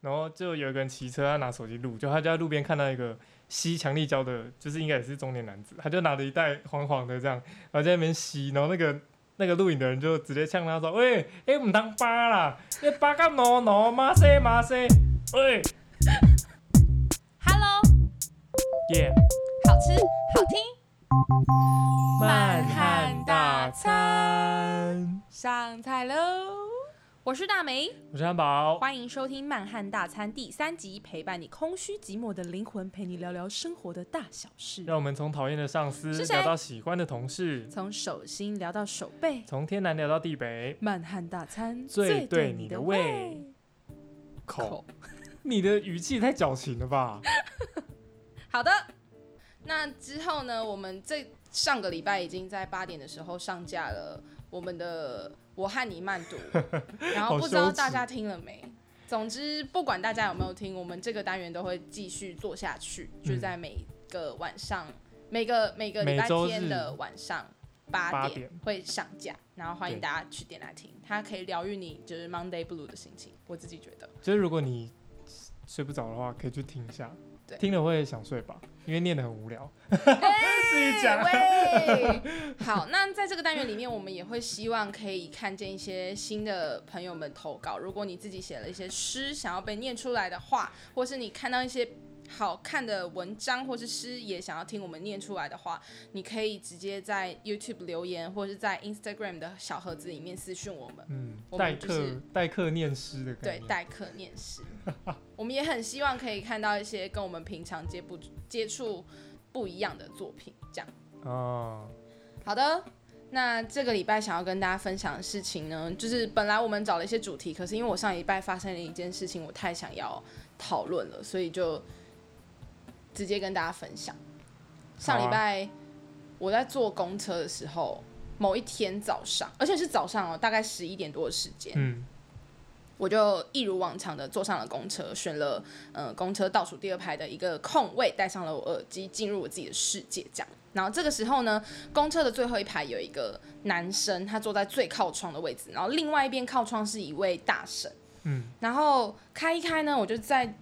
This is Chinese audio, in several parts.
然后就有一个人骑车，他拿手机录，就他就在路边看到一个吸强力胶的，就是应该也是中年男子，他就拿着一袋黄黄的这样，然后在那边吸，然后那个那个录影的人就直接呛他说：“喂，哎，唔当扒啦，你扒个喏喏，马塞马塞，喂。Hello，耶，好吃好听，满汉大餐，上菜喽！我是大梅，我是汉堡，欢迎收听《曼汉大餐》第三集，陪伴你空虚寂寞的灵魂，陪你聊聊生活的大小事。让我们从讨厌的上司聊到喜欢的同事，从手心聊到手背，从天南聊到地北，曼汉大餐最对你的胃胃。口，你的语气太矫情了吧？好的，那之后呢？我们这上个礼拜已经在八点的时候上架了我们的《我和你慢读》，然后不知道大家听了没？总之，不管大家有没有听，我们这个单元都会继续做下去，就在每个晚上、每个每个礼拜天的晚上八点会上架，然后欢迎大家去点来听，它可以疗愈你就是 Monday Blue 的心情，我自己觉得。就是如果你睡不着的话，可以去听一下对，听了会想睡吧，因为念得很无聊。自己讲喂，好，那在这个单元里面，我们也会希望可以看见一些新的朋友们投稿。如果你自己写了一些诗，想要被念出来的话，或是你看到一些好看的文章或是诗，也想要听我们念出来的话，你可以直接在 YouTube 留言，或是在 Instagram 的小盒子里面私讯我们。嗯，代课代课念诗的概对，代课念诗，我们也很希望可以看到一些跟我们平常接不接触不一样的作品，这样。哦，好的，那这个礼拜想要跟大家分享的事情呢，就是本来我们找了一些主题，可是因为我上礼拜发生了一件事情，我太想要讨论了，所以就直接跟大家分享。上礼拜我在坐公车的时候，某一天早上，而且是早上哦，大概十一点多的时间，嗯，我就一如往常的坐上了公车，选了呃公车倒数第二排的一个空位，戴上了我耳机，进入我自己的世界这样。然后这个时候呢，公车的最后一排有一个男生，他坐在最靠窗的位置，然后另外一边靠窗是一位大婶。嗯，然后开一开呢，我就在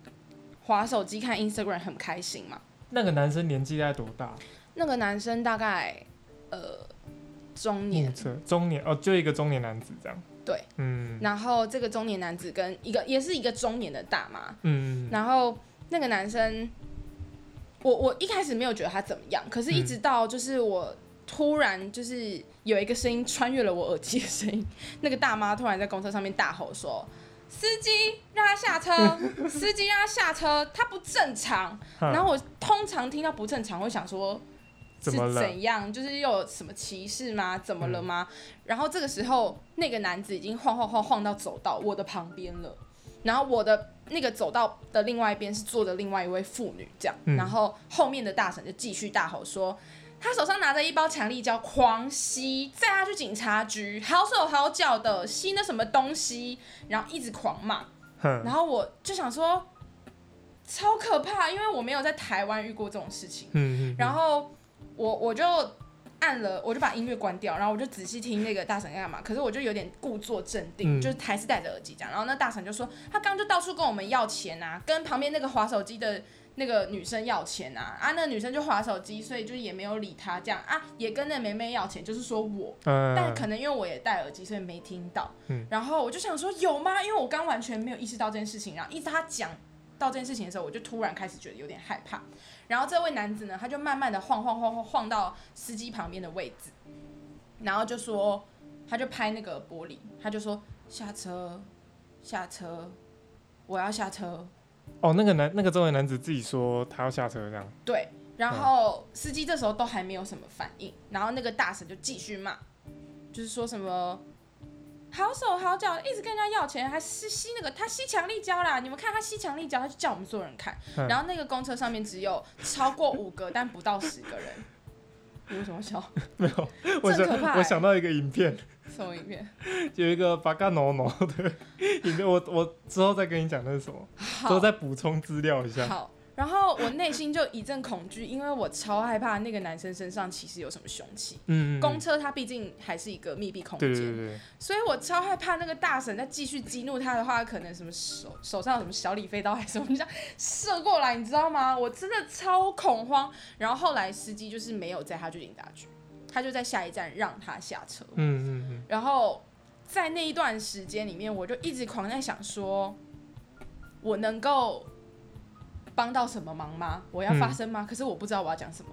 划手机看 Instagram，很开心嘛。那个男生年纪大概多大？那个男生大概呃中年目，测中年哦，就一个中年男子这样。对，嗯。然后这个中年男子跟一个也是一个中年的大妈，嗯，然后那个男生，我我一开始没有觉得他怎么样，可是一直到就是我突然就是有一个声音穿越了我耳机的声音，那个大妈突然在公车上面大吼说：“司机让他下车，司机让他下车，他不正常。”然后我通常听到不正常，会想说是怎样？就是又有什么歧视吗？怎么了吗？然后这个时候，那个男子已经晃晃晃晃到走到我的旁边了，然后我的那个走道的另外一边是坐着另外一位妇女，这样，嗯然后后面的大婶就继续大吼说。他手上拿着一包强力胶，狂吸，载他去警察局，好手好脚的吸那什么东西，然后一直狂骂。然后我就想说，超可怕，因为我没有在台湾遇过这种事情。嗯嗯，然后我我就按了，我就把音乐关掉，然后我就仔细听那个大神在干嘛。可是我就有点故作镇定，嗯就是还是戴着耳机这样。然后那大神就说，他刚刚就到处跟我们要钱啊，跟旁边那个划手机的那个女生要钱啊，啊，那个女生就划手机，所以就也没有理他这样啊，也跟那梅梅要钱，就是说我。嗯，但可能因为我也戴耳机，所以没听到。嗯然后我就想说有吗？因为我刚完全没有意识到这件事情，然后一直他讲到这件事情的时候，我就突然开始觉得有点害怕。然后这位男子呢，他就慢慢的晃晃晃晃晃到司机旁边的位置，然后就说，他就拍那个玻璃，他就说下车，下车，我要下车。哦，那个男那个中年男子自己说他要下车这样。对，然后司机这时候都还没有什么反应，然后那个大婶就继续骂，就是说什么好手好脚，一直跟人家要钱，还吸吸那个他吸强力胶啦，你们看他吸强力胶，他就叫我们所有人看，嗯然后那个公车上面只有超过五个，但不到十个人。你为什么笑？没有，我想这很可怕欸我想到一个影片，什么影片？有一个巴嘎诺诺的影片，我我之后再跟你讲那是什么，之后好，再补充资料一下。好，然后我内心就一阵恐惧，因为我超害怕那个男生身上其实有什么凶器。嗯，公车它毕竟还是一个密闭空间，对对对，所以我超害怕那个大婶再继续激怒他的话，可能什么手手上有什么小李飞刀还是什么这样射过来，你知道吗？我真的超恐慌。然后后来司机就是没有载他去警察局，他就在下一站让他下车。嗯嗯嗯，然后在那一段时间里面，我就一直狂在想说，我能够帮到什么忙吗？我要发声吗？可是我不知道我要讲什么。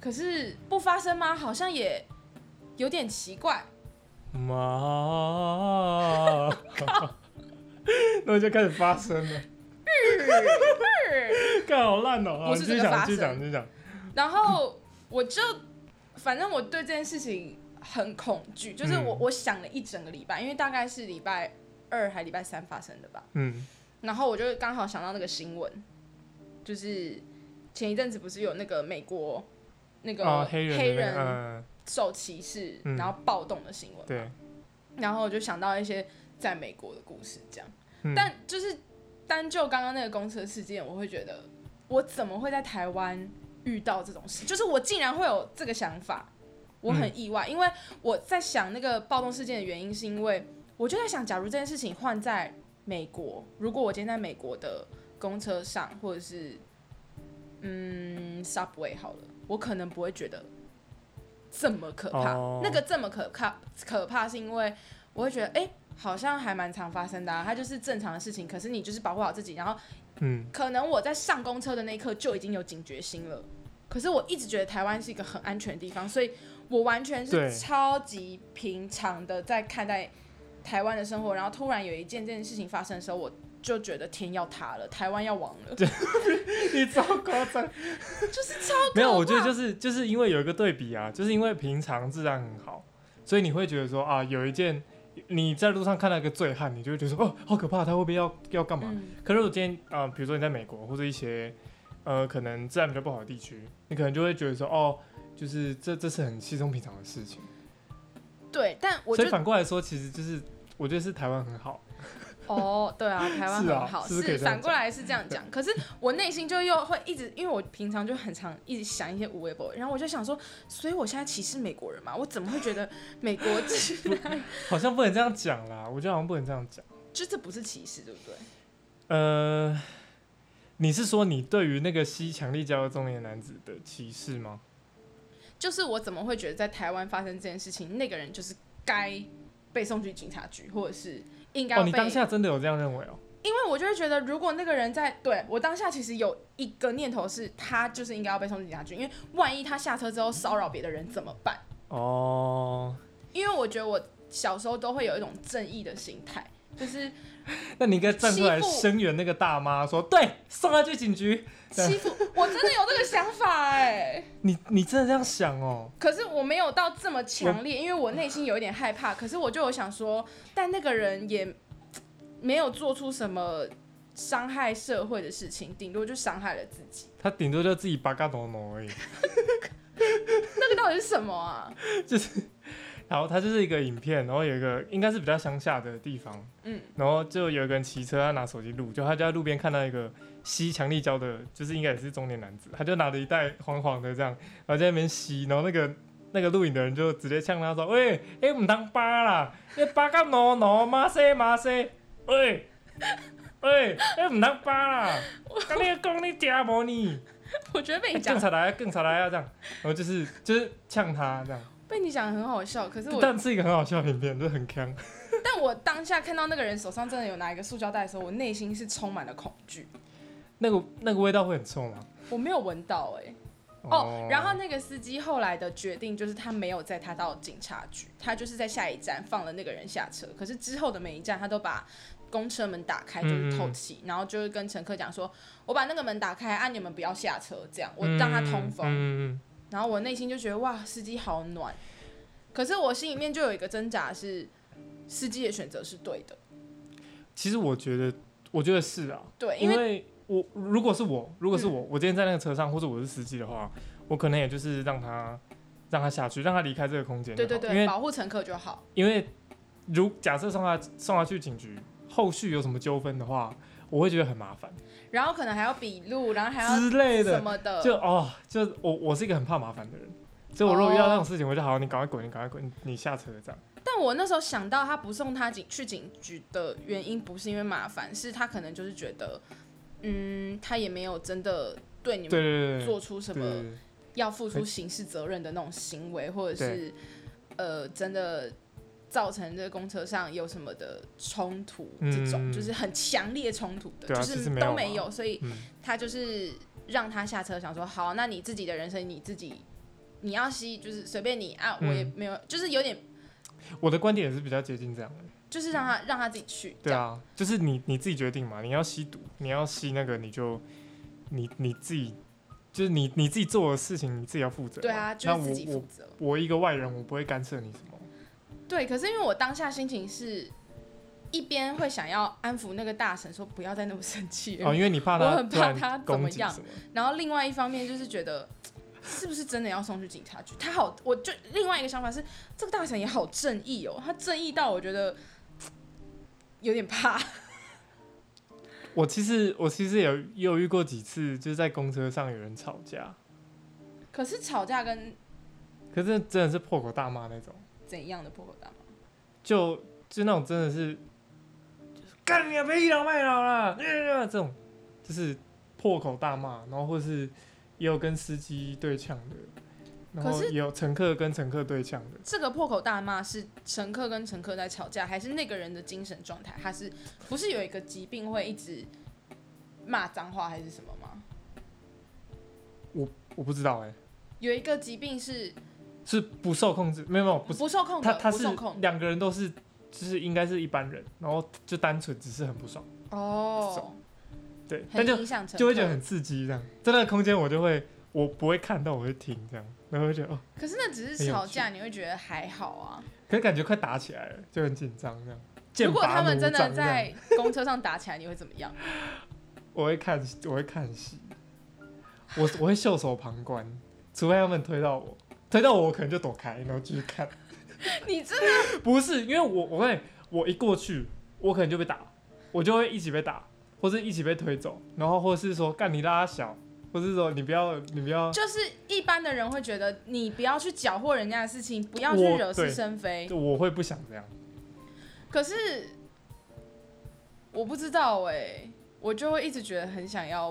可是不发声吗？好像也有点奇怪。妈，那我就开始发声了，干好烂哦、不是继续讲，这个发声然后我就，反正我对这件事情很恐惧，就是我、嗯我想了一整个礼拜，因为大概是礼拜二还礼拜三发生的吧。嗯然后我就刚好想到那个新闻，就是前一阵子不是有那个美国那个啊，黑人受歧视，嗯然后暴动的新闻。对，然后我就想到一些在美国的故事，这样。嗯但就是单就刚刚那个公车事件，我会觉得我怎么会在台湾遇到这种事？就是我竟然会有这个想法，我很意外。因为我在想那个暴动事件的原因，是因为我就在想，假如这件事情换在美国，如果我今天在美国的公车上，或者是嗯 subway 好了，我可能不会觉得这么可怕。哦那个这么可怕，可怕是因为我会觉得，哎、好像还蛮常发生的、啊，它就是正常的事情。可是你就是保护好自己，然后嗯，可能我在上公车的那一刻就已经有警觉心了。可是我一直觉得台湾是一个很安全的地方，所以我完全是超级平常的在看待台湾的生活。然后突然有一件这件事情发生的时候，我就觉得天要塌了，台湾要亡了，你超夸张，就是超没有，我觉得就是就是因为有一个对比啊，就是因为平常治安很好，所以你会觉得说啊，有一件你在路上看到一个醉汉，你就会觉得说哦，好可怕，他会不会要要干嘛？嗯，可是我今天啊、呃比如说你在美国或者一些呃可能治安比较不好的地区，你可能就会觉得说哦，就是这这是很稀松平常的事情。对，但我所就以反过来说，其实就是我觉得是台湾很好，哦，对啊，台湾很好，是反过来是这样讲。可是我内心就又会一直，因为我平常就很常一直想一些无微博，然后我就想说，所以我现在歧视美国人嘛？我怎么会觉得美国 好像不能这样讲啦，我觉得好像不能这样讲。就这不是歧视，对不对？呃，你是说你对于那个吸强力胶的中年男子的歧视吗？就是我怎么会觉得在台湾发生这件事情，那个人就是该被送去警察局，或者是应该哦，被？你当下真的有这样认为哦？因为我就会觉得，如果那个人在对我当下其实有一个念头是，他就是应该要被送去警察局，因为万一他下车之后骚扰别的人怎么办？哦，因为我觉得我小时候都会有一种正义的心态，就是 那你应该站出来声援那个大妈，说对，送他去警局。欺负我真的有这个想你你真的这样想哦？可是我没有到这么强烈，因为我内心有一点害怕。可是我就有想说，但那个人也没有做出什么伤害社会的事情，顶多就伤害了自己。他顶多就自己八嘎挪挪而已。那个到底是什么啊？就是然后他就是一个影片，然后有一个应该是比较乡下的地方，嗯，然后就有一个人骑车，他拿手机录，就他就在路边看到一个吸强力胶的，就是应该也是中年男子，他就拿着一袋黄黄的这样，然后在那边吸，然后那个那个录影的人就直接呛他说：“喂，哎、唔当巴啦，你巴个挪挪，马塞马塞，喂 喂，哎唔当巴啦，跟你讲你假无你，我觉得被你讲更出来更出来啊这样，然后就是就是呛他这样，被你讲得很好笑，可是我但是一个很好笑的影片，就是很坑。但我当下看到那个人手上真的有拿一个塑胶袋的时候，我内心是充满了恐惧。那个那个味道会很臭吗？我没有闻到哎、哦，然后那个司机后来的决定就是他没有载他到警察局，他就是在下一站放了那个人下车。可是之后的每一站，他都把公车门打开，就是透气，然后就是跟乘客讲说：“我把那个门打开，啊，你们不要下车，这样我让他通风。嗯嗯然后我内心就觉得哇，司机好暖。可是我心里面就有一个挣扎是，司机的选择是对的，其实我觉得，我觉得是啊，对，因为因为我如果是我，如果是我，我今天在那个车上，或者我是司机的话，我可能也就是让他让他下去，让他离开这个空间。对对对，因为保护乘客就好。因为如假设送他送他去警局，后续有什么纠纷的话，我会觉得很麻烦然后可能还要笔录，然后还要之类的。什么的，就哦，就我我是一个很怕麻烦的人，所以我如果遇到那种事情，我就好，你赶快滚，你赶快滚，你你下车这样。但我那时候想到他不送他警去警局的原因，不是因为麻烦，是他可能就是觉得，嗯，他也没有真的对你们做出什么要付出刑事责任的那种行为，或者是呃真的造成这个公车上有什么的冲突，这种嗯。就是很强烈冲突的，啊就是都没有，所以嗯，他就是让他下车，想说好，那你自己的人生你自己。你要吸就是随便你啊，我也嗯。没有，就是有点，我的观点也是比较接近这样的。就是让他让他自己去，对啊，就是你你自己决定嘛，你要吸毒，你要吸那个，你就你你自己，就是你你自己做的事情，你自己要负责。对啊，就那是自己负责。我一个外人，我不会干涉你什么。对，可是因为我当下心情是一边会想要安抚那个大神，说不要再那么生气了，哦，因为你怕他我很怕他怎么样。然后另外一方面就是觉得。是不是真的要送去警察局？他好，我就另外一个想法是，这个大神也好正义哦，他正义到我觉得有点怕。我其实我其实有也有遇过几次，就是在公车上有人吵架，可是吵架跟可是真的是破口大骂那种，怎样的破口大骂？就就那种真的是，就是干你啊，别倚老卖老啦，呃这种就是破口大骂，然后或是也有跟司机对呛的，然后可是也有乘客跟乘客对呛的。这个破口大骂是乘客跟乘客在吵架，还是那个人的精神状态？他是不是有一个疾病会一直骂脏话，还是什么吗？我我不知道哎、有一个疾病是是不受控制，没有没有，不不受控制，他他是两个人都是，就是应该是一般人，然后就单纯只是很不爽，哦，对，但就就会觉得很刺激这样，在那个空间我就会我不会看到，我会听这样，然后就觉得哦，可是那只是吵架，你会觉得还好啊。可是感觉快打起来了，就很紧张这样。如果他们真的在公车上打起来，你会怎么样？我会看，我会看戏，我我会袖手旁观，除非他们推到我，推到我，我可能就躲开，然后继续看。你真的不是，因为我我会我一过去，我可能就被打，我就会一起被打，或者一起被推走，然后或是说干你拉小，或是说你不要你不要，就是一般的人会觉得你不要去搅和人家的事情，不要去惹是生非。就我会不想这样。可是我不知道哎、我就会一直觉得很想要，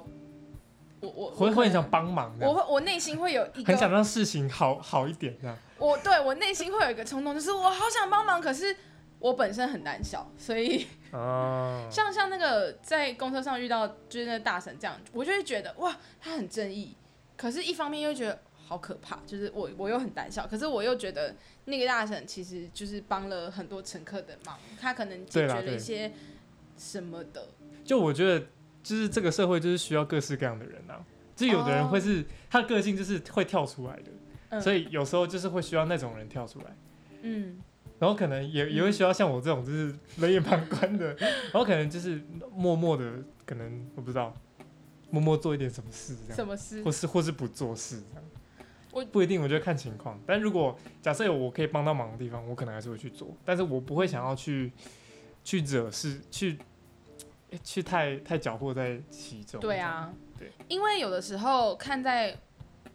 我我会会很想帮忙我会我内心会有一很想个，让事情好好一点这样。我对我内心会有一个冲动，就是我好想帮忙，可是我本身很胆小，所以啊，像像那个在公车上遇到就是那个大神这样，我就会觉得哇，他很正义，可是一方面又觉得好可怕，就是我我又很胆小，可是我又觉得那个大神其实就是帮了很多乘客的忙，他可能解决了一些什么的，就我觉得，就是这个社会就是需要各式各样的人啊。就有的人会是、他的个性就是会跳出来的，嗯。所以有时候就是会需要那种人跳出来。嗯，然后可能也也会需要像我这种就是 冷眼旁观的，然后可能就是默默的，可能我不知道，默默做一点什么事这样，什么事或？是或是不做事这样。我不一定，我觉得看情况。但如果假设有我可以帮到忙的地方，我可能还是会去做，但是我不会想要去去惹事，去去太太搅和在其中。对啊，对，因为有的时候看在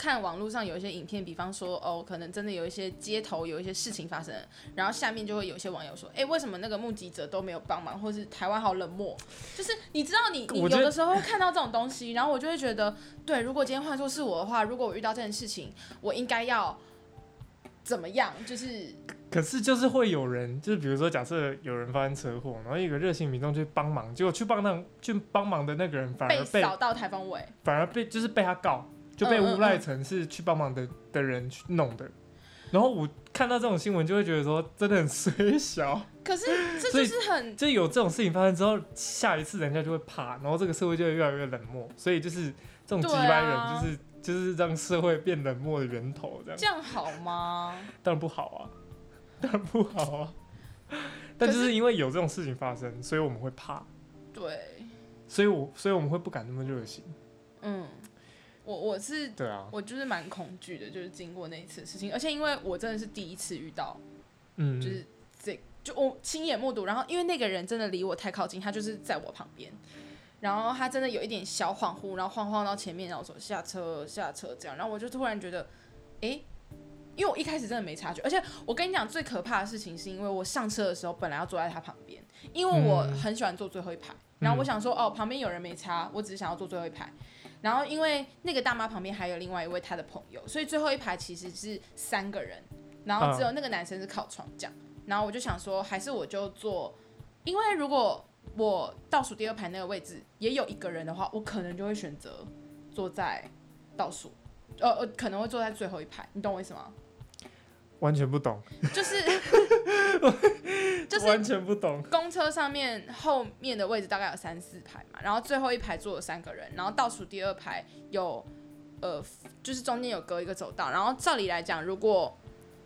看网络上有一些影片，比方说哦，可能真的有一些街头有一些事情发生，然后下面就会有一些网友说，哎、为什么那个目击者都没有帮忙，或是台湾好冷漠？就是你知道你 你有的时候会看到这种东西，然后我就会觉得，对，如果今天换作是我的话，如果我遇到这件事情，我应该要怎么样？就是可是就是会有人，就是比如说假设有人发生车祸，然后一个热心民众去帮忙，结果去帮那去帮忙的那个人反而被扫到台风尾。反而被就是被他告，就被诬赖成是去帮忙的的人去弄的。然后我看到这种新闻，就会觉得说真的很衰小。可是这就是很就有这种事情发生之后，下一次人家就会怕，然后这个社会就会越来越冷漠。所以就是这种对鸡掰啊人，就是就是让社会变冷漠的源头，这样这样好吗？当然不好啊，当然不好啊。但就是是因为有这种事情发生，所以我们会怕，对，所以我所以我们会不敢那么热心。嗯，我我是对啊，我就是蛮恐惧的，就是经过那一次事情，而且因为我真的是第一次遇到，嗯，就是这就我亲眼目睹，然后因为那个人真的离我太靠近，他就是在我旁边，然后他真的有一点小恍惚，然后晃晃到前面，然后说下车下车这样，然后我就突然觉得，诶，因为我一开始真的没察觉，而且我跟你讲最可怕的事情是因为我上车的时候本来要坐在他旁边，因为我嗯。很喜欢坐最后一排，然后我想说哦旁边有人没插，我只是想要坐最后一排。然后因为那个大妈旁边还有另外一位她的朋友，所以最后一排其实是三个人，然后只有那个男生是靠窗这样。然后我就想说，还是我就坐，因为如果我倒数第二排那个位置也有一个人的话，我可能就会选择坐在倒数，呃呃，可能会坐在最后一排，你懂我意思吗？完全不懂，就是 就是完全不懂。公车上面后面的位置大概有三四排嘛，然后最后一排坐了三个人，然后倒数第二排有呃，就是中间有隔一个走道，然后照理来讲，如果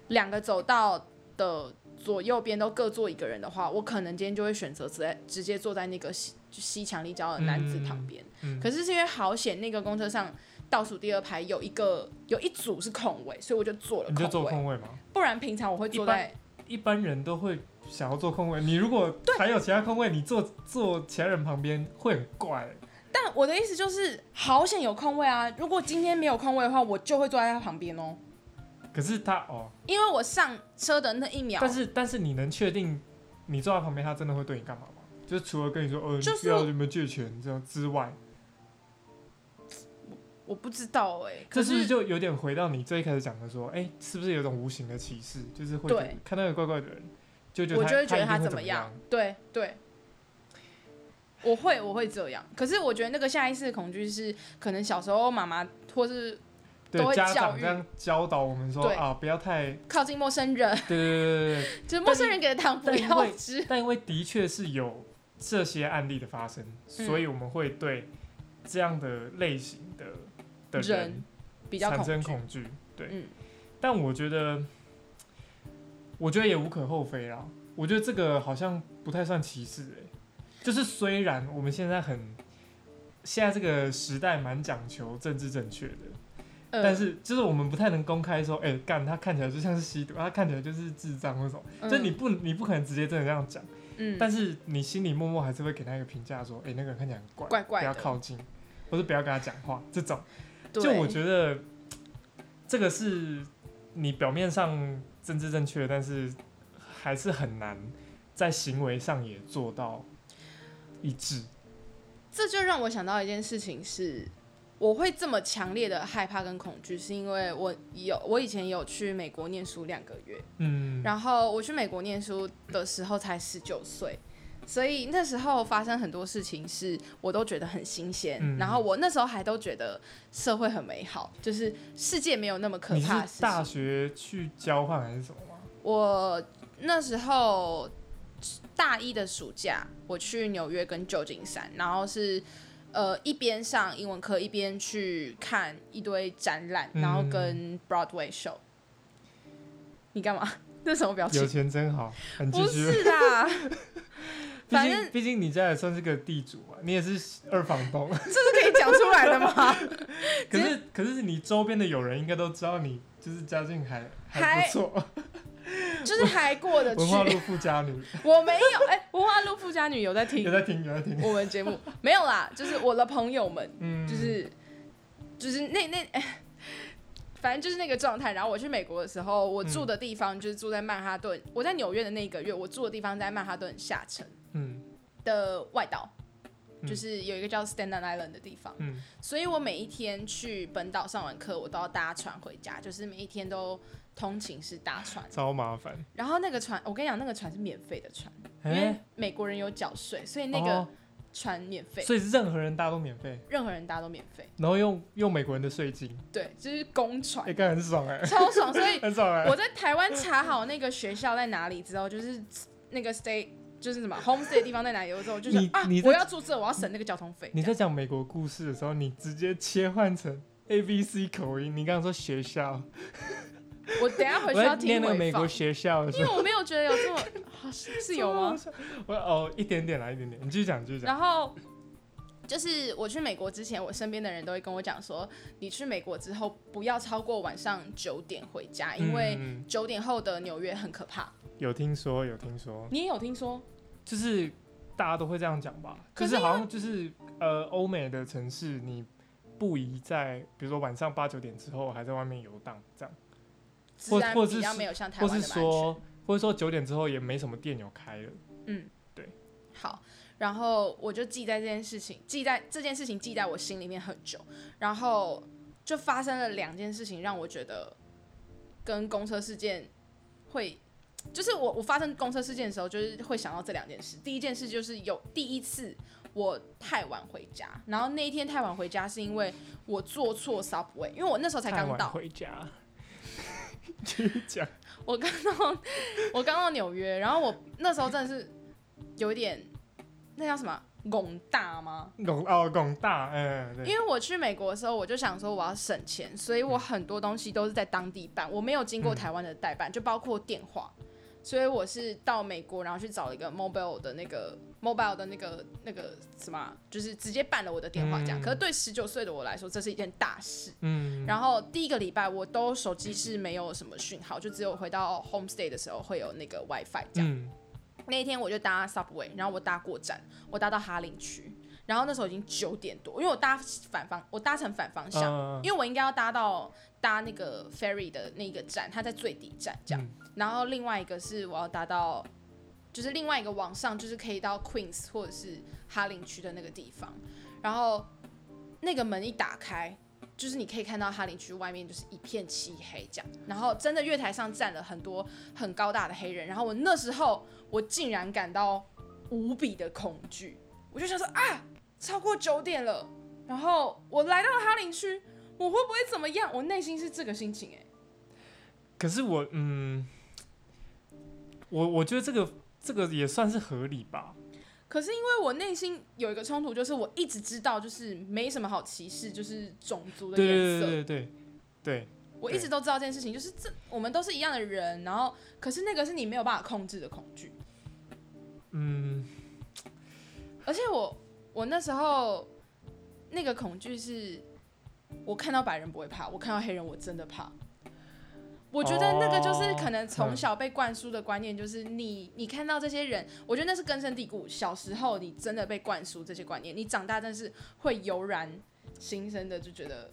两个走道的左右边都各坐一个人的话，我可能今天就会选择直接直接坐在那个西就西墙立交的男子旁边。嗯可是是因为好险那个公车上倒数第二排有一个有一组是空位，所以我就坐了你就坐空位，空位嘛？不然平常我会坐在一般人都会想要坐空位，你如果还有其他空位，你坐坐其他人旁边会很怪。但我的意思就是，好险有空位啊！如果今天没有空位的话，我就会坐在他旁边哦，可是他哦，因为我上车的那一秒，但是但是你能确定你坐在旁边，他真的会对你干嘛吗？就是除了跟你说，哦，就是你不要有没有借钱这样之外，我不知道哎、可这是不是就有点回到你最一开始讲的说，哎、是不是有种无形的歧视？就是会对看到有怪怪的人，就觉得我他就会觉得他怎怎么样，对对，我会我会这样。可是我觉得那个下意识的恐惧是，可能小时候妈妈或是都对家会教育长这样教导我们说啊，不要太靠近陌生人，对对对对对对。就是陌生人给的糖不要吃。但因为的确是有这些案例的发生，嗯所以我们会对这样的类型的的人比较产，生恐惧。对，嗯但我觉得，我觉得也无可厚非啦。我觉得这个好像不太算歧视诶、就是虽然我们现在很现在这个时代蛮讲求政治正确的，呃但是就是我们不太能公开说，哎、干他看起来就像是吸毒，他看起来就是智障或什么，就你不你不可能直接真的这样讲。嗯，但是你心里默默还是会给他一个评价，说，哎、那个人看起来很怪，怪不要，靠近，或者不要跟他讲话。这种，对就我觉得这个是你表面上政治正确，但是还是很难在行为上也做到一致。这就让我想到一件事情是，我会这么强烈的害怕跟恐惧，是因为我有我以前有去美国念书两个月，嗯，然后我去美国念书的时候才十九岁，所以那时候发生很多事情是我都觉得很新鲜，嗯然后我那时候还都觉得社会很美好，就是世界没有那么可怕大情。学去交换还是什么吗？我那时候大一的暑假，我去纽约跟旧金山，然后是呃一边上英文课，一边去看一堆展览，然后嗯跟 Broadway show。你干嘛？那什么表情有？钱真好，很不。是啦，毕反正竟毕竟你家也算是个地主啊，你也是二房东。这是可以讲出来的吗？可是可是你周边的友人应该都知道你就是家境还还还不错，就是还过得去文。化路富家女我没有，哎、文化路富家女有在听有在听有在听，我们节目，没有啦，就是我的朋友们，嗯，就是就是那那。哎反正就是那个状态。然后我去美国的时候，我住的地方就是住在曼哈顿。我在纽约的那一个月，我住的地方在曼哈顿下城嗯的外岛，嗯。就是有一个叫 Staten Island 的地方。嗯。所以我每一天去本岛上完课，我都要搭船回家，就是每一天都通勤是搭船。超麻烦，然后那个船，我跟你讲，那个船是免费的船，因哎、为美国人有缴税，所以那个哦。船免费，所以是任何人搭都免费，任何人搭都免费。然后用用美国人的税金，对，就是公船。哎、，干很爽哎、超爽。所以 很爽哎、我在台湾查好那个学校在哪里之后，就是那个 stay 就是什么 homestay 的地方在哪里之后，就是啊我要住这，我要省那个交通费。你在讲美国故事的时候，你直接切换成 A B C 口音，你刚刚说学校，我等下回去要听念那个美国，学校的时候，因为我没有觉得有这么好 是是有吗？我哦一点点啦，一点点，你继续讲，继续讲。然后就是我去美国之前，我身边的人都会跟我讲说，你去美国之后不要超过晚上九点回家，因为嗯九点后的纽约很可怕。有听说，有听说，你也有听说？就是大家都会这样讲吧，可就是是好像就是呃，欧美的城市你不宜在，比如说晚上八九点之后还在外面游荡这样，或或是没有像台或是湾的安全。说或者说九点之后也没什么店有开了，嗯，对。好，然后我就记在这件事情，记在这件事情记在我心里面很久，然后就发生了两件事情，让我觉得跟公车事件会，就是我我发生公车事件的时候，就是会想到这两件事。第一件事就是有第一次我太晚回家，然后那一天太晚回家是因为我坐错 subway，因为我那时候才刚到，回家，继续讲，我刚到我刚到纽约，然后我那时候真的是有一点那叫什么拱大吗？拱哦拱大，嗯对，因为我去美国的时候，我就想说我要省钱，所以我很多东西都是在当地办，我没有经过台湾的代办，就包括电话。所以我是到美国，然后去找了一个 mobile 的那个 mobile 的那个那个什么啊，就是直接办了我的电话这样。嗯可是对十九岁的我来说，这是一件大事。嗯，然后第一个礼拜我都手机是没有什么讯号，就只有回到 homestay 的时候会有那个 WiFi 这样。嗯那一天我就搭 subway，然后我搭过站，我搭到哈林区，然后那时候已经九点多，因为我搭反方，我搭成反方向，嗯因为我应该要搭到搭那个 ferry 的那个站，它在最底站这样，嗯。然后另外一个是我要搭到，就是另外一个往上，就是可以到 Queens 或者是哈林区的那个地方，然后那个门一打开。就是你可以看到哈林区外面就是一片漆黑这样，然后真的月台上站了很多很高大的黑人，然后我那时候我竟然感到无比的恐惧，我就想说啊，超过九点了，然后我来到了哈林区，我会不会怎么样？我内心是这个心情哎、可是我嗯，我我觉得这个这个也算是合理吧，可是因为我内心有一个冲突，就是我一直知道就是没什么好歧视，就是种族的对对颜色，对对对对，我一直都知道这件事情，就是这我们都是一样的人，然后可是那个是你没有办法控制的恐惧，嗯。而且我我那时候那个恐惧是，我看到白人不会怕，我看到黑人我真的怕。我觉得那个就是可能从小被灌输的观念，就是你你看到这些人，我觉得那是根深蒂固。小时候你真的被灌输这些观念，你长大真是会油然心生的，就觉得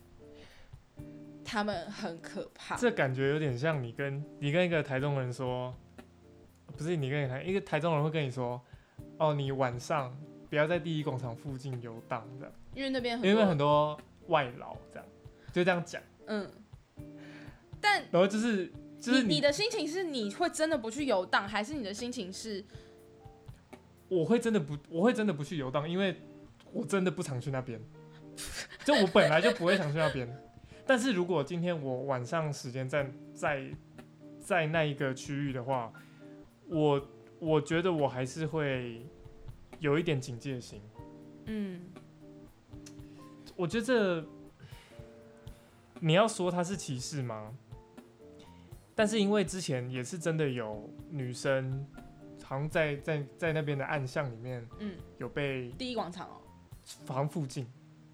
他们很可怕。这感觉有点像你跟你跟一个台中人说，不是你跟一个台一个台中人会跟你说，哦，你晚上不要在第一广场附近游荡的，因为那边因为很多外劳这样，就这样讲，嗯，但然后就是就是你你的心情是你会真的不去游荡，还是你的心情是我会真的不，我会真的不去游荡，因为我真的不常去那边，就我本来就不会想去那边。但是如果今天我晚上时间在在在那一个区域的话，我我觉得我还是会有一点警戒心。嗯我觉得这你要说他是歧视吗？但是因为之前也是真的有女生，好像在在在那边的暗巷里面嗯，有被第一广场哦，好像附近，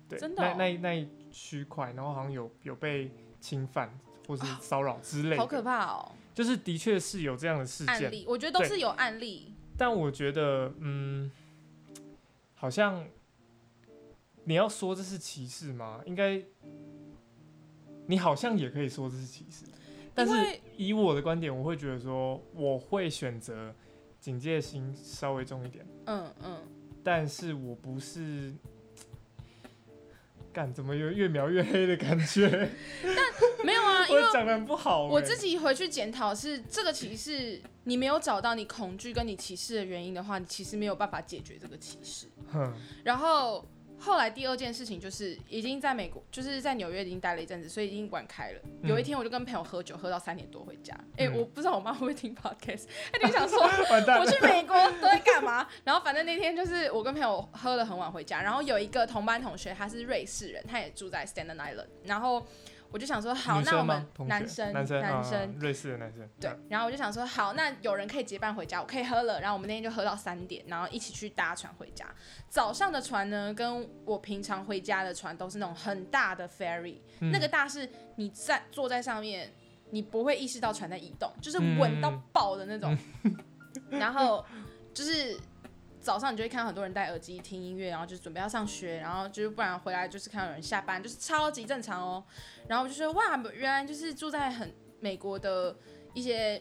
对，真的哦？那那那一区块，然后好像有有被侵犯或是骚扰之类的，好可怕哦，就是的确是有这样的事件，案例，我觉得都是有案例。但我觉得，嗯，好像你要说这是歧视吗？应该，你好像也可以说这是歧视，但是以我的观点，我会觉得说，我会选择警戒心稍微重一点，嗯嗯，但是我不是。干怎么有越描越黑的感觉？没有啊，因为我讲的很不好、欸。我自己回去检讨是这个歧视，你没有找到你恐惧跟你歧视的原因的话，你其实没有办法解决这个歧视。哼，然后后来第二件事情就是已经在美国，就是在纽约已经待了一阵子，所以已经玩开了。嗯有一天我就跟朋友喝酒，喝到三点多回家。哎、嗯我不知道我妈会不会听 podcast，她就想说。我去美国都在干嘛？然后反正那天就是我跟朋友喝了很晚回家，然后有一个同班同学，他是瑞士人，他也住在 Staten Island，然后我就想说，好，那我们男生男生男生啊瑞士的男生，对啊，然后我就想说，好，那有人可以结伴回家，我可以喝了。然后我们那天就喝到三点，然后一起去搭船回家。早上的船呢，跟我平常回家的船都是那种很大的 ferry，、嗯那个大是你在坐在上面，你不会意识到船在移动，就是稳到爆的那种。然后就是早上你就会看到很多人戴耳机听音乐，然后就准备要上学，然后就是不然回来就是看到有人下班，就是超级正常哦。然后我就说哇，原来就是住在很美国的一些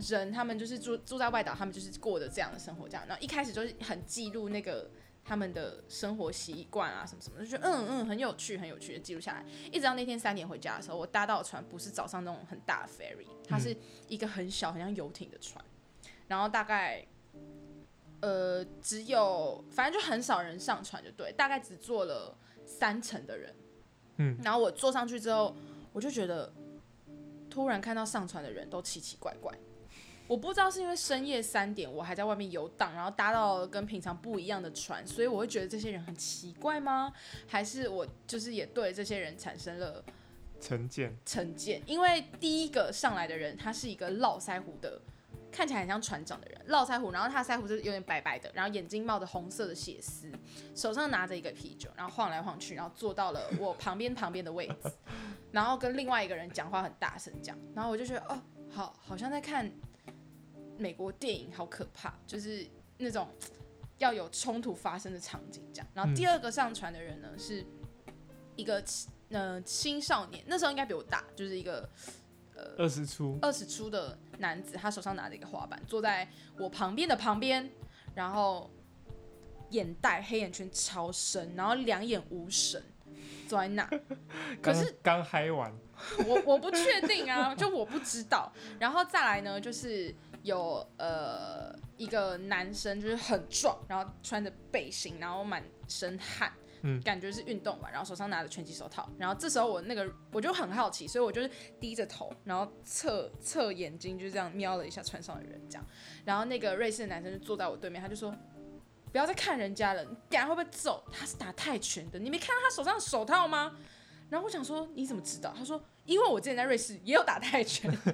人，他们就是住住在外岛，他们就是过的这样的生活，这样。然后一开始就是很记录那个他们的生活习惯啊，什么什么，就觉得嗯嗯很有趣，很有趣的记录下来。一直到那天三点回家的时候，我搭到的船不是早上那种很大的 ferry，它是一个很小很像游艇的船，然后大概。呃，只有反正就很少人上船，就对，大概只坐了三层的人。嗯，然后我坐上去之后，我就觉得突然看到上船的人都奇奇怪怪。我不知道是因为深夜三点我还在外面游荡，然后搭到跟平常不一样的船，所以我会觉得这些人很奇怪吗？还是我就是也对这些人产生了成见？成见，因为第一个上来的人他是一个络腮胡的。看起来很像船长的人，络腮胡，然后他腮胡是有点白白的，然后眼睛冒着红色的血丝，手上拿着一个啤酒，然后晃来晃去，然后坐到了我旁边旁边的位置，然后跟另外一个人讲话很大声讲，然后我就觉得哦，好，好像在看美国电影，好可怕，就是那种要有冲突发生的场景这样。然后第二个上船的人呢，是一个呃青少年，那时候应该比我大，就是一个呃。二十出，二十出的男子，他手上拿着一个滑板，坐在我旁边的旁边，然后眼袋黑眼圈超深，然后两眼无神，坐在那。可是刚嗨完，我我不确定啊，就我不知道。然后再来呢，就是有呃一个男生，就是很壮，然后穿着背心，然后满身汗。嗯，感觉是运动吧，然后手上拿着拳击手套，然后这时候我那个我就很好奇，所以我就是低着头，然后侧侧眼睛就这样瞄了一下船上的人，这样，然后那个瑞士的男生就坐在我对面，他就说不要再看人家了，你等下会不会揍？他是打泰拳的，你没看到他手上手套吗？然后我想说你怎么知道？他说因为我之前在瑞士也有打泰拳，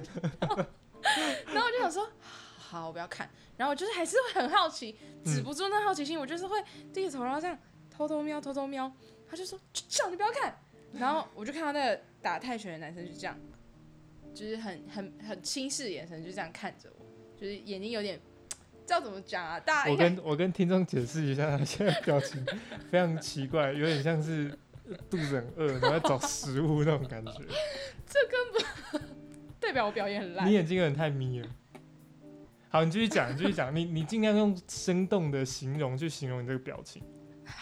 然后我就想说好，我不要看，然后我就是还是会很好奇，止不住那好奇心，我就是会低着头，然后这样。偷偷瞄，偷偷瞄，他就说：“叫你不要看。”然后我就看到那个打泰拳的男生就这样，就是很很很轻视眼神，就这样看着我，就是眼睛有点，知道怎么讲啊？大家我跟我跟听众解释一下，他现在表情非常奇怪，有点像是肚子很饿，然后在找食物那种感觉。这根本 代表我表演很烂。你眼睛有点太眯了。好，你继续讲，继续讲，你你尽量用生动的形容去形容你这个表情。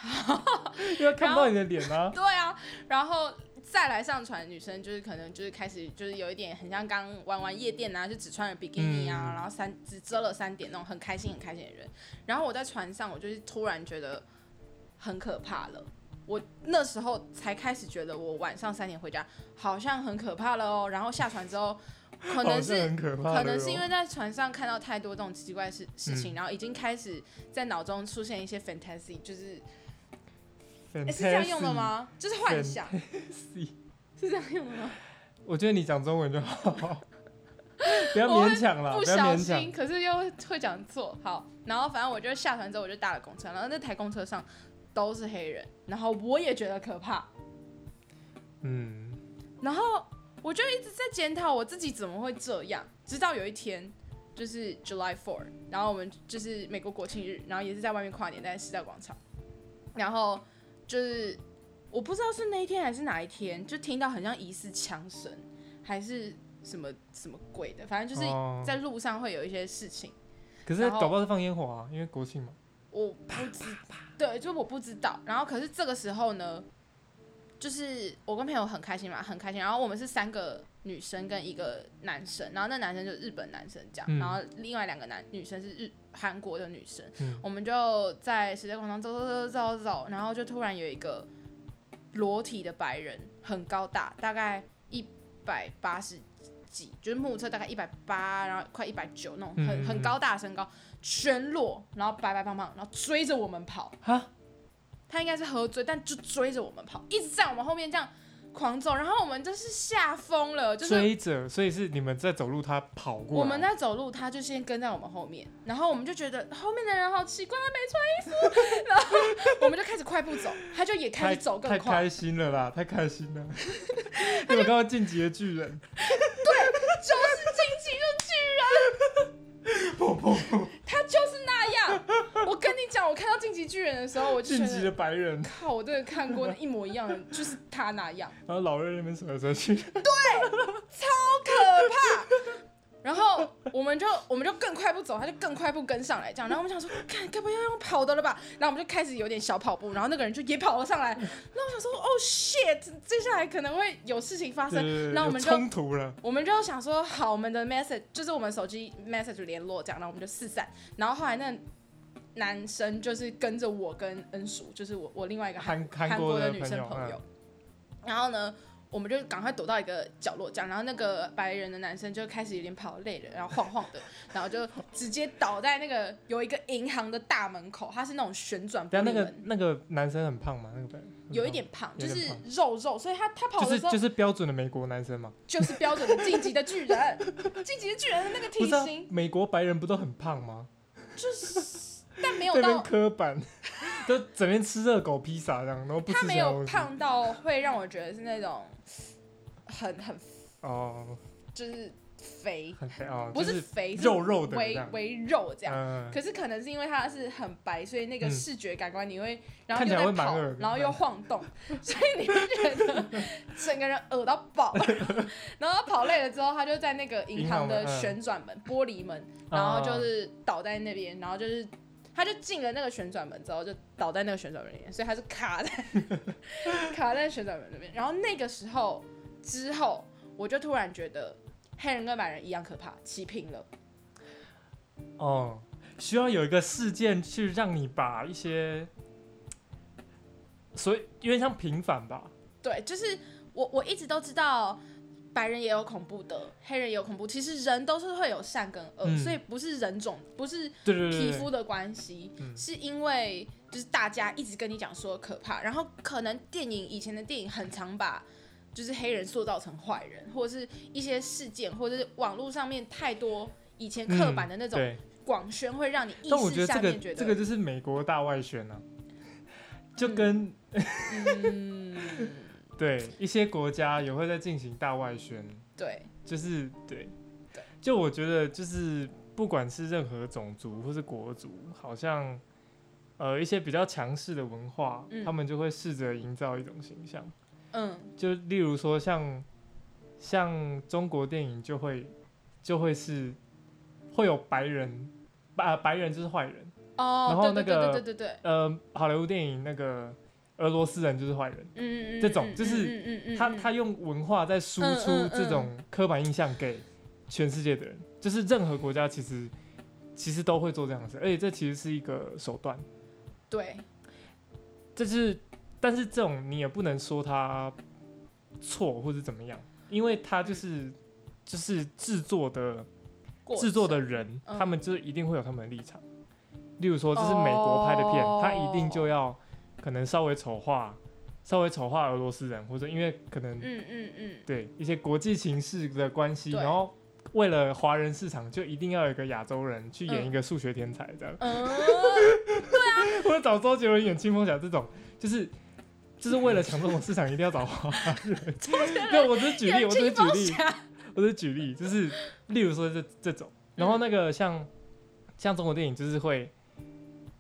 因为看不到你的脸啊。对啊，然后再来上船，女生就是可能就是开始就是有一点很像刚玩完夜店啊，就只穿了比基尼啊，然后三只遮了三点那种很开心很开心的人。然后我在船上，我就是突然觉得很可怕了。我那时候才开始觉得我晚上三点回家好像很可怕了哦。然后下船之后。可能是可能是因为在船上看到太多这种奇奇怪事事情，然后已经开始在脑中出现一些 fantasy，就是 是这样用的吗？就是幻想，是这样用的吗？我觉得你讲中文就好，不要勉强了，不小心，可是又会讲错。好，然后反正我就下船之后我就搭了公车，然后那台公车上都是黑人，然后我也觉得可怕。嗯，然后。我就一直在检讨我自己怎么会这样，直到有一天，就是 July Four，然后我们就是美国国庆日，然后也是在外面跨年，在时代广场，然后就是我不知道是那一天还是哪一天，就听到很像疑似枪声，还是什么什么鬼的，反正就是在路上会有一些事情。可是搞不好是放烟火啊，因为国庆嘛。我不知，对，就我不知道。然后可是这个时候呢？就是我跟朋友很开心嘛，很开心。然后我们是三个女生跟一个男生，然后那男生就是日本男生这样，然后另外两个男女生是日韩国的女生。我们就在时代广场走走走走走走，然后就突然有一个裸体的白人，很高大，大概一百八十几，就是目测大概一百八，然后快一百九那种，很很高大身高，全裸，然后白白胖胖，然后追着我们跑。哈。他应该是喝醉，但就追着我们跑，一直在我们后面这样狂走然后我们就是吓疯了就是追着所以是你们在走路他跑过我们在走路他就先跟在我们后面然后我们就觉得后面的人好奇怪没穿衣服。然后我们就开始快步走他就也开始走更快。开心了啦太开心了。你们刚刚晋级的巨人。对就是晋级的巨人。晋级的得，白人，靠，我真的看过一模一样的，就是他那样，然后老瑞那边扯来扯去，对，超可怕。然后我们就我们就更快步走，他就更快步跟上来，这样。然后我们想说，看该不会要用跑的了吧？然后我们就开始有点小跑步，然后那个人就也跑了上来。然后我想说，哦 shit，接下来可能会有事情发生。然后我们就冲突了，我们就想说，好，我们的 message 就是我们手机 message 联络这样，然后我们就四散。然后后来那男生就是跟着我跟恩淑，就是我我另外一个韩国的女生朋友嗯。然后呢，我们就赶快躲到一个角落，这样。然后那个白人的男生就开始有点跑累了，然后晃晃的，然后就直接倒在那个有一个银行的大门口，他是那种旋转玻等下那个，那个男生很胖吗？那个白人有一点胖，就是肉肉，所以他他跑的时候是就是标准的美国男生嘛，就是标准的晋级的巨人，晋级的巨人的那个体型，美国白人不都很胖吗？就是但没有到刻板，就整天吃热狗披萨这样，然后不吃他没有胖到会让我觉得是那种很很哦，就是肥，很肥哦，不是肥，是肉肉的这微样。微肉这样。嗯，可是可能是因为它是很白，所以那个嗯。视觉感官你会，然后看起来又在跑然后又晃动，所以你会觉得整个人恶到爆。然后跑累了之后，他就在那个银行的旋转门、玻璃门，然后就是倒在那边，然后就是他就进了那个旋转门之后就倒在那个旋转门里面，所以他是卡在 卡在旋转门那边。然后那个时候之后，我就突然觉得黑人跟白人一样可怕，齐平了。哦，需要有一个事件去让你把一些，所以有点像平反吧，对，就是我我一直都知道。白人也有恐怖的，黑人也有恐怖。其实人都是会有善跟恶，嗯所以不是人种，不是皮肤的关系，嗯。是因为就是大家一直跟你讲说可怕，然后可能电影以前的电影很常把就是黑人塑造成坏人，或者是一些事件，或者是网络上面太多以前刻板的那种广宣，会让你意识下面觉得这个就是美国大外宣啊，就跟、嗯，对一些国家也会在进行大外宣，对，就是对对，就我觉得就是不管是任何种族或是国族，好像呃一些比较强势的文化，嗯他们就会试着营造一种形象，嗯。就例如说像像中国电影就会就会是会有白人，白白人就是坏人，哦，然后那对对对个对对对对，呃，好莱坞电影那个俄罗斯人就是坏人，嗯嗯嗯，这种嗯就是他他用文化在输出这种刻板印象给全世界的人，就是任何国家其实其实都会做这样的事，而且这其实是一个手段，对，这是但是这种你也不能说他错或者怎么样，因为他就是就是制作的制作的人，嗯。他们就一定会有他们的立场。例如说，这是美国拍的片，哦。他一定就要可能稍微丑化，稍微丑化俄罗斯人，或者因为可能、嗯嗯嗯，对一些国际情势的关系，然后为了华人市场，就一定要有一个亚洲人去演嗯一个数学天才这样，嗯，或者找周杰伦演青蜂侠这种，就是。就是为了抢这种市场，一定要找华人。对，我只是举例，我只是举例。我只是举例，就是例如说这这种，然后那个像、像中国电影就是会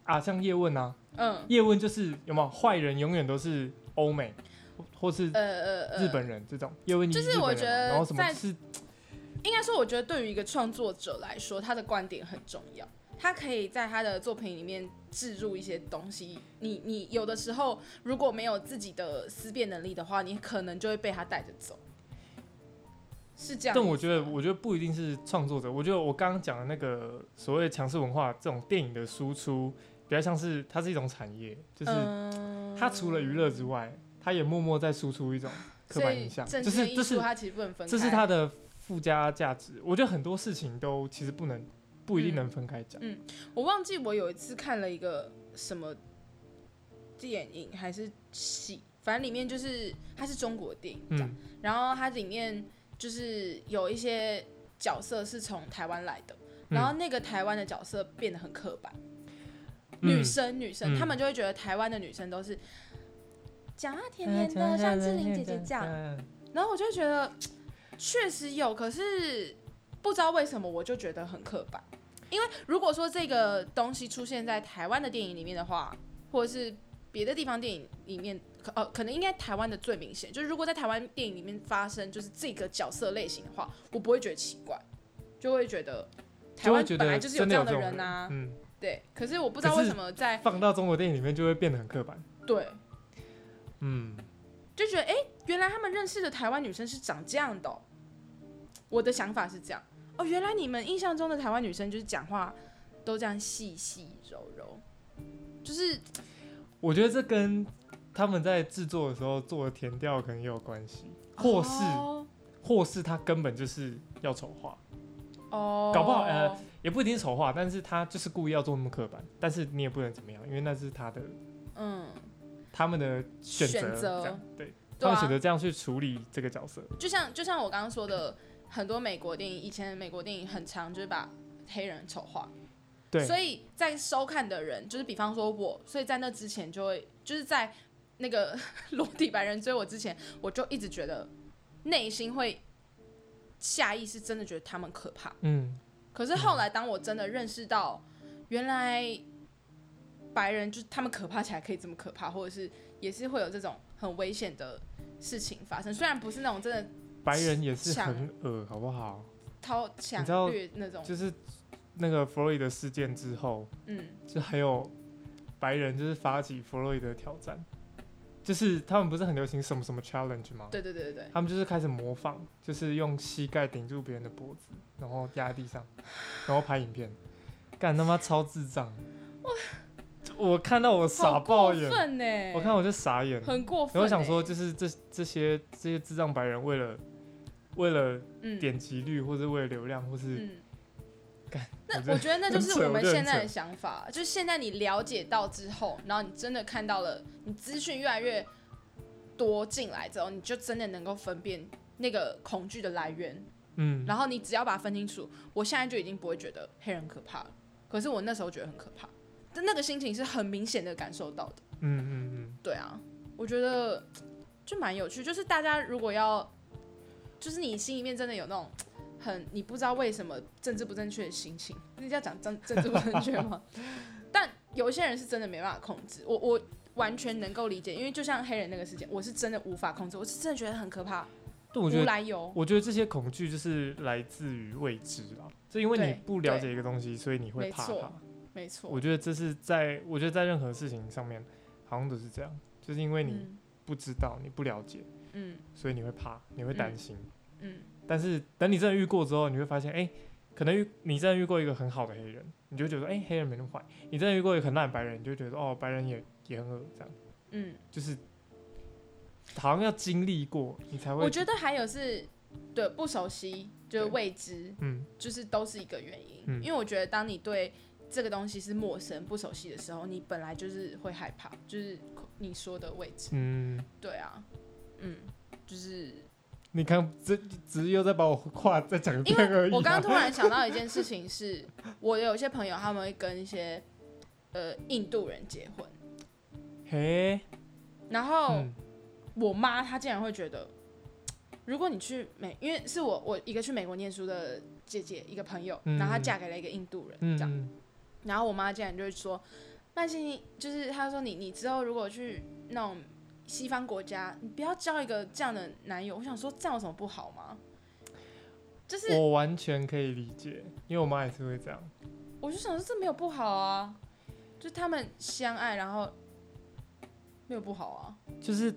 啊，像叶问啊，嗯，叶问就是有没有坏人永远都是欧美或或是呃呃呃，日本人这种，叶问就是我觉得然后什么是应该说，我觉得对于一个创作者来说，他的观点很重要。他可以在他的作品里面置入一些东西。你你有的时候如果没有自己的思辨能力的话，你可能就会被他带着走。是这样。但我觉得，我觉得不一定是创作者。我觉得我刚刚讲的那个所谓强势文化这种电影的输出，比较像是它是一种产业，就是嗯它除了娱乐之外，它也默默在输出一种 刻板印象，政就是这是它其实不能分开。这是它的附加价值。我觉得很多事情都其实不能不一定能分开讲。嗯我忘记我有一次看了一个什么电影还是戏，反正里面就是它是中国电影这样，嗯然后它里面就是有一些角色是从台湾来的，然后那个台湾的角色变得很刻板，女嗯生女生，嗯。他们就会觉得台湾的女生都是讲话甜甜的，像志玲姐姐这样，然后我就觉得 确实有，可是不知道为什么我就觉得很刻板，因为如果说这个东西出现在台湾的电影里面的话，或者是别的地方电影里面，可呃可能应该台湾的最明显，就是如果在台湾电影里面发生就是这个角色类型的话，我不会觉得奇怪，就会觉得台湾本来就是有这样的人人啊，嗯，对。可是我不知道为什么在放到中国电影里面就会变得很刻板。对嗯，就觉得哎、诶原来他们认识的台湾女生是长这样的哦、我的想法是这样哦，原来你们印象中的台湾女生就是讲话都这样细细柔柔，就是我觉得这跟他们在制作的时候做的填调可能也有关系，或是、哦或是他根本就是要丑化，哦，搞不好呃也不一定是丑化，但是他就是故意要做那么刻板，但是你也不能怎么样，因为那是他的嗯，他们的选择，选择。这样对，他们选择这样去处理这个角色。就像就像我刚刚说的，很多美国电影，以前的美国电影很常就是把黑人丑化，对，所以在收看的人，就是比方说我，所以在那之前就会，就是在那个 裸体白人追我之前，我就一直觉得内心会下意识真的觉得他们可怕。嗯，可是后来当我真的认识到，原来白人就是他们可怕起来可以这么可怕，或者是也是会有这种很危险的事情发生，虽然不是那种真的白人也是很恶，好不好？超强你知道烈那种，就是那个弗洛伊德事件之后，嗯，就还有白人就是发起弗洛伊德挑战，就是他们不是很流行什么什么 challenge 吗？对对对对对，他们就是开始模仿，就是用膝盖顶住别人的脖子，然后压在地上，然后拍影片，干他妈超智障！我看到我傻爆眼，我看我就傻眼。很过分欸。然后想说，就是这这些这些智障白人为了为了嗯，点击率，或者为了流量，或是嗯干，那我觉得那就是我们现在的想法，就是现在你了解到之后，然后你真的看到了，你资讯越来越多进来之后，你就真的能够分辨那个恐惧的来源，嗯，然后你只要把它分清楚，我现在就已经不会觉得黑人可怕了。可是我那时候觉得很可怕，但那个心情是很明显的感受到的。嗯嗯嗯，对啊，我觉得就蛮有趣，就是大家如果要，就是你心里面真的有那种很你不知道为什么政治不正确的心情，你要讲政政治不正确吗？但有一些人是真的没办法控制，我我完全能够理解，因为就像黑人那个事件，我是真的无法控制，我是真的觉得很可怕，无对我觉得来由。我觉得这些恐惧就是来自于未知啊，就因为你不了解一个东西，所以你会怕没错它。没错，我觉得这是在，我觉得在任何事情上面好像都是这样，就是因为你嗯不知道，你不了解，嗯所以你会怕，你会担心。嗯但是等你真的遇过之后，你会发现，哎、可能遇你真的遇过一个很好的黑人，你就觉得，哎、黑人没那么坏。你真的遇过一个很烂的白人，你就觉得，哦，白人也也很恶，这样，嗯，就是好像要经历过，你才会。我觉得还有是对不熟悉，就是未知，嗯，就是都是一个原因。嗯因为我觉得当你对这个东西是陌生、不熟悉的时候，你本来就是会害怕，就是你说的位置。嗯，对啊，嗯，就是你看，这只是又在把我话再讲一因遍而已、啊。我刚刚突然想到一件事情是，我有一些朋友他们会跟一些呃印度人结婚，嘿，然后嗯。我妈她竟然会觉得，如果你去美，因为是我我一个去美国念书的姐姐一个朋友，嗯。然后她嫁给了一个印度人，这样。嗯，然后我妈竟然就会说：“曼欣，就是她说你你之后如果去那种西方国家，你不要交一个这样的男友。”我想说这样有什么不好吗？就是我完全可以理解，因为我妈也是会这样。我就想说这没有不好啊，就他们相爱，然后没有不好啊，就是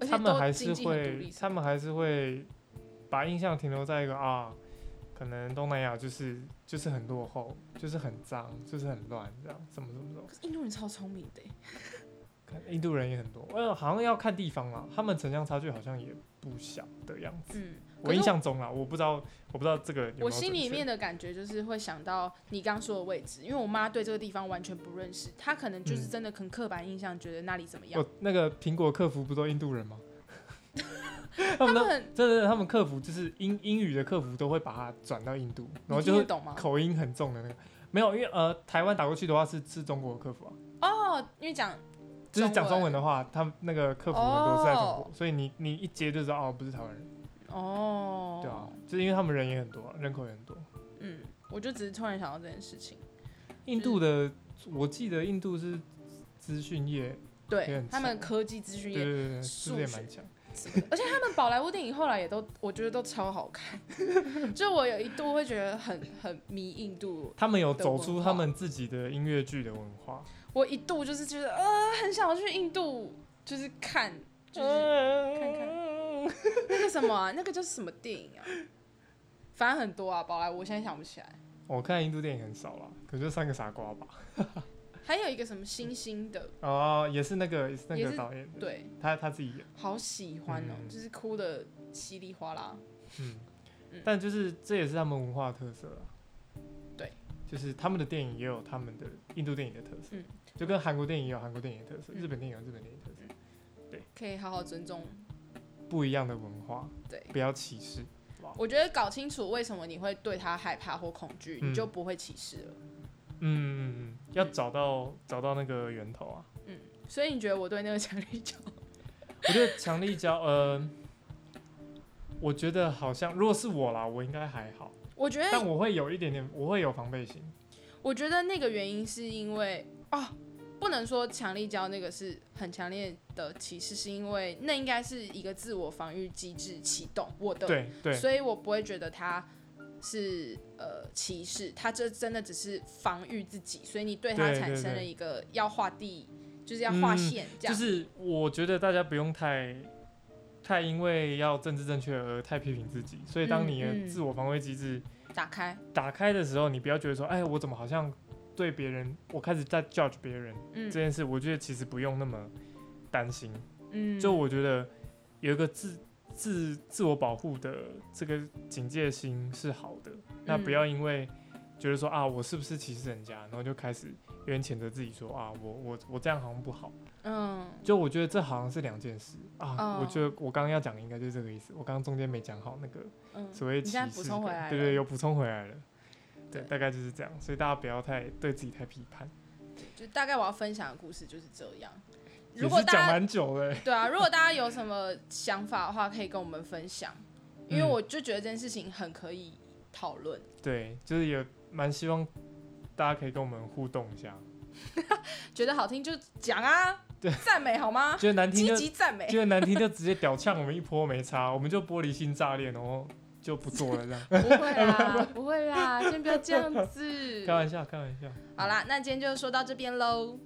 他们还是会，他们还是会把印象停留在一个啊，可能东南亚就是就是很落后，就是很脏，就是很乱这样，怎么怎么怎么。可是印度人超聪明的印度人也很多，呃，好像要看地方啦，他们城乡差距好像也不小的样子。嗯，我印象中啦，我不知道，我不知道这个有有我心里面的感觉就是会想到你刚说的位置，因为我妈对这个地方完全不认识，她可能就是嗯真的很刻板印象，觉得那里怎么样哦。，那个苹果客服不都印度人吗？他 他们都很真的，他们客服就是英英语的客服都会把它转到印度，然后就会听得懂吗？口音很重的那个。没有，因为呃，台湾打过去的话是是中国的客服啊，哦，因为讲就是讲中文文的话，他们那个客服很多是在中国，哦。所以你你一接就知道哦，不是台湾人，哦，对啊，就是因为他们人也很多啊、人口也很多，嗯，我就只是突然想到这件事情。印度的，我记得印度是资讯业，也对他们科技资讯业数学蛮强？而且他们宝莱坞电影后来也都，我觉得都超好看。就我有一度会觉得很很迷印度，他们有走出他们自己的音乐剧的文化，我一度就是觉得呃很想要去印度，就是看，就是看看那个什么啊，那个叫什么电影啊？反正很多啊，宝莱坞我现在想不起来。我看印度电影很少了，可就三个傻瓜吧。还有一个什么星星的，哦，也是那个，也是那个导演的，对，他他自己演，好喜欢哦，嗯就是哭的稀里哗啦。嗯嗯，但就是这也是他们文化特色啊。对，就是他们的电影也有他们的印度电影的特色，嗯。就跟韩国电影也有韩国电影的特色，嗯。日本电影有日本电影的特色，对。可以好好尊重。不一样的文化，对，不要歧视。哇。我觉得搞清楚为什么你会对他害怕或恐惧，嗯。你就不会歧视了。嗯嗯嗯，要找到找到那个源头啊。嗯。所以你觉得我对那个强力胶，我觉得强力胶，呃，我觉得好像如果是我啦，我应该还好，我觉得但我会有一点点，我会有防备心。我觉得那个原因是因为哦，不能说强力胶那个是很强烈的歧视，是因为那应该是一个自我防御机制启动我的，对对，所以我不会觉得它是呃歧视，它这真的只是防御自己，所以你对它对对产生了一个要画地，就是要画嗯线这样，就是我觉得大家不用太太因为要政治正确而太批评自己，所以当你的自我防卫机制打开，打开的时候，你不要觉得说，哎，我怎么好像对别人，我开始在 judge 别人嗯。这件事，我觉得其实不用那么担心。嗯，就我觉得有一个自自自我保护的这个警戒心是好的，那不嗯。要因为觉得说啊，我是不是歧视人家，然后就开始有点谴责自己说啊，我我我这样好像不好。嗯就我觉得这好像是两件事啊。哦我觉得我刚刚要讲的应该就是这个意思，我刚刚中间没讲好那个嗯，所谓歧视补充回对对，有补充回来了。对，对大概就是这样，所以大家不要太对自己太批判。就大概我要分享的故事就是这样。如果大家是讲蛮久的欸，对啊，如果大家有什么想法的话，可以跟我们分享，因为嗯我就觉得这件事情很可以讨论。对，就是也蛮希望大家可以跟我们互动一下，觉得好听就讲啊，对赞美好吗？觉得难听积就极赞美。觉得难听就直接屌呛我们一波没差，我们就玻璃心炸裂，然后就不做了这样。不会啦，不会啦，先不要这样子 开。玩笑，开玩笑。好啦，那今天就说到这边喽。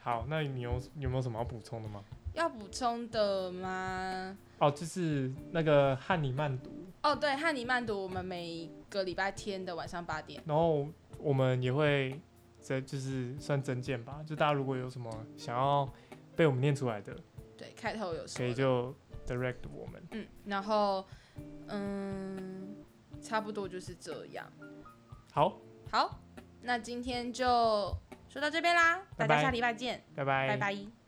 好，那你有有没有什么要补充的吗？要补充的吗？哦，就是那个汉尼曼读，哦，对，汉尼曼读我们每个礼拜天的晚上八点。然后我们也会在就是算证件吧，就大家如果有什么想要被我们念出来的，对，开头有可。以就 direct 我们。嗯，然后嗯，差不多就是这样。好，好，那今天就说到这边啦，大家下礼拜见，拜拜，拜拜